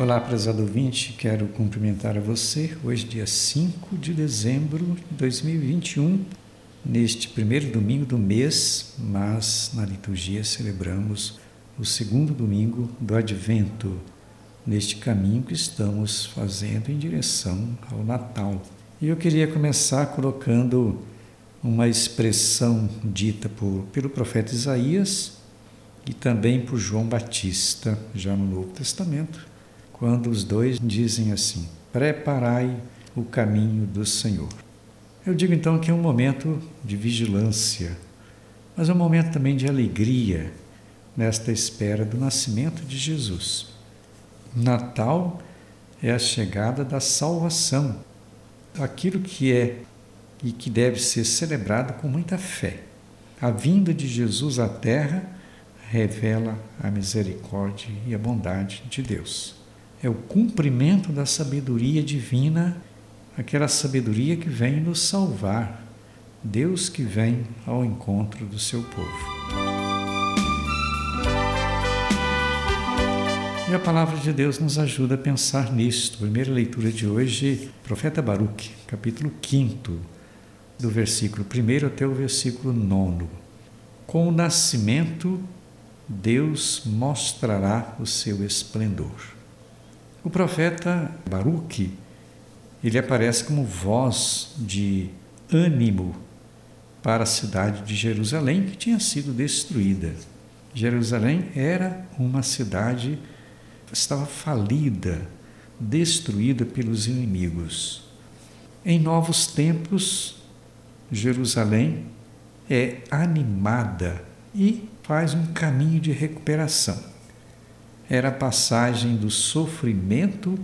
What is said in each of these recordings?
Olá, prezado ouvinte, quero cumprimentar a você hoje, dia 5 de dezembro de 2021, neste primeiro domingo do mês, mas na liturgia celebramos o segundo domingo do Advento, neste caminho que estamos fazendo em direção ao Natal. E eu queria começar colocando uma expressão dita por, pelo profeta Isaías e também por João Batista, já no Novo Testamento, quando os dois dizem assim: Preparai o caminho do Senhor. Eu digo então que é um momento de vigilância, mas é um momento também de alegria nesta espera do nascimento de Jesus. Natal é a chegada da salvação, aquilo que é e que deve ser celebrado com muita fé. A vinda de Jesus à Terra revela a misericórdia e a bondade de Deus. É o cumprimento da sabedoria divina, aquela sabedoria que vem nos salvar, Deus que vem ao encontro do seu povo. E a palavra de Deus nos ajuda a pensar nisto. Primeira leitura de hoje, profeta Baruque, capítulo 5, do versículo 1 até o versículo 9. Com o nascimento, Deus mostrará o seu esplendor. O profeta Baruque, ele aparece como voz de ânimo para a cidade de Jerusalém que tinha sido destruída. Jerusalém era uma cidade estava falida, destruída pelos inimigos. Em novos tempos, Jerusalém é animada e faz um caminho de recuperação. Era a passagem do sofrimento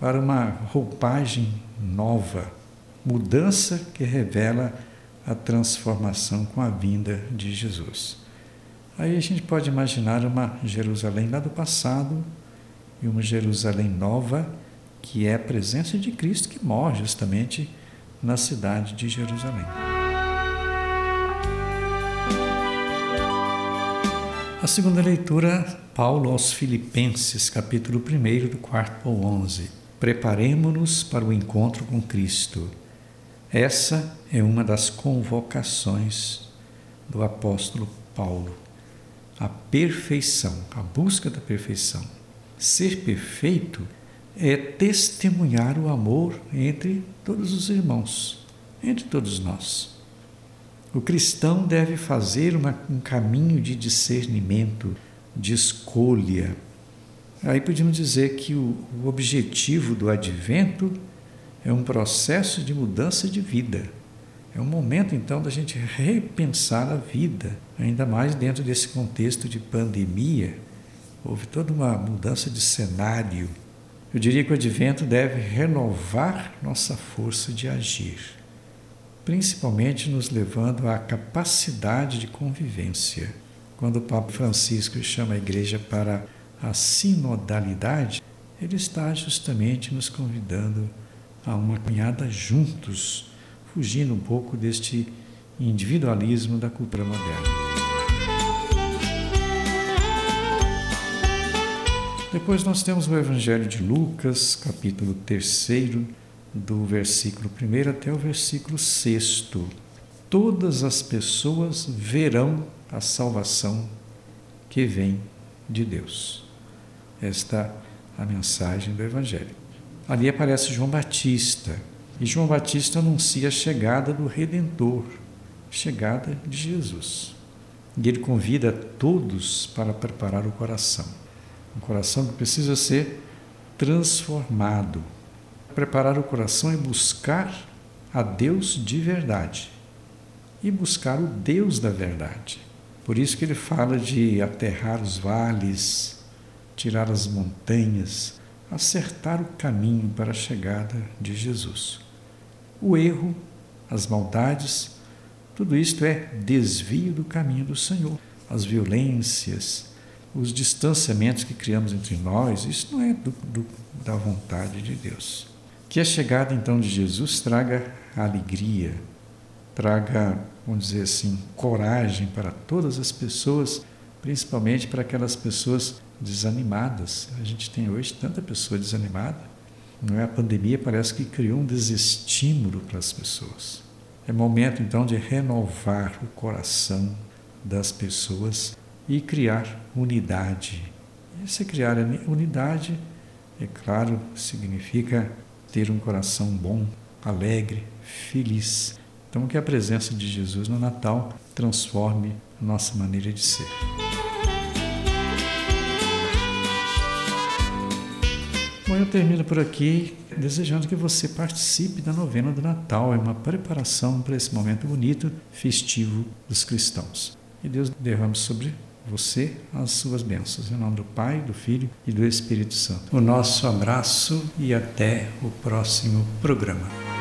para uma roupagem nova, mudança que revela a transformação com a vinda de Jesus. Aí a gente pode imaginar uma Jerusalém lá do passado e uma Jerusalém nova, que é a presença de Cristo que morre justamente na cidade de Jerusalém. A segunda leitura, Paulo aos Filipenses, capítulo 1, do 4 ao 11. Preparemos-nos para o encontro com Cristo. Essa é uma das convocações do apóstolo Paulo. A perfeição, a busca da perfeição. Ser perfeito é testemunhar o amor entre todos os irmãos, entre todos nós. O cristão deve fazer uma, um caminho de discernimento, de escolha. Aí podemos dizer que o, o objetivo do advento é um processo de mudança de vida. É um momento então da gente repensar a vida, ainda mais dentro desse contexto de pandemia. Houve toda uma mudança de cenário eu diria que o advento deve renovar nossa força de agir, principalmente nos levando à capacidade de convivência. Quando o Papa Francisco chama a igreja para a sinodalidade, ele está justamente nos convidando a uma caminhada juntos, fugindo um pouco deste individualismo da cultura moderna. Depois nós temos o Evangelho de Lucas, capítulo 3, do versículo 1 até o versículo 6. Todas as pessoas verão a salvação que vem de Deus. Esta é a mensagem do Evangelho. Ali aparece João Batista, e João Batista anuncia a chegada do Redentor, chegada de Jesus. E ele convida todos para preparar o coração um coração que precisa ser transformado. Preparar o coração é buscar a Deus de verdade e buscar o Deus da verdade. Por isso que ele fala de aterrar os vales, tirar as montanhas, acertar o caminho para a chegada de Jesus. O erro, as maldades, tudo isto é desvio do caminho do Senhor. As violências, os distanciamentos que criamos entre nós, isso não é do, do, da vontade de Deus. Que a chegada então de Jesus traga alegria, traga, vamos dizer assim, coragem para todas as pessoas principalmente para aquelas pessoas desanimadas. A gente tem hoje tanta pessoa desanimada. Não é a pandemia parece que criou um desestímulo para as pessoas. É momento então de renovar o coração das pessoas e criar unidade. E se criar unidade, é claro, significa ter um coração bom, alegre, feliz. Então, que a presença de Jesus no Natal transforme nossa maneira de ser. Bom, eu termino por aqui desejando que você participe da novena do Natal. É uma preparação para esse momento bonito, festivo dos cristãos. E Deus derrame sobre você as suas bênçãos. Em nome do Pai, do Filho e do Espírito Santo. O nosso abraço e até o próximo programa.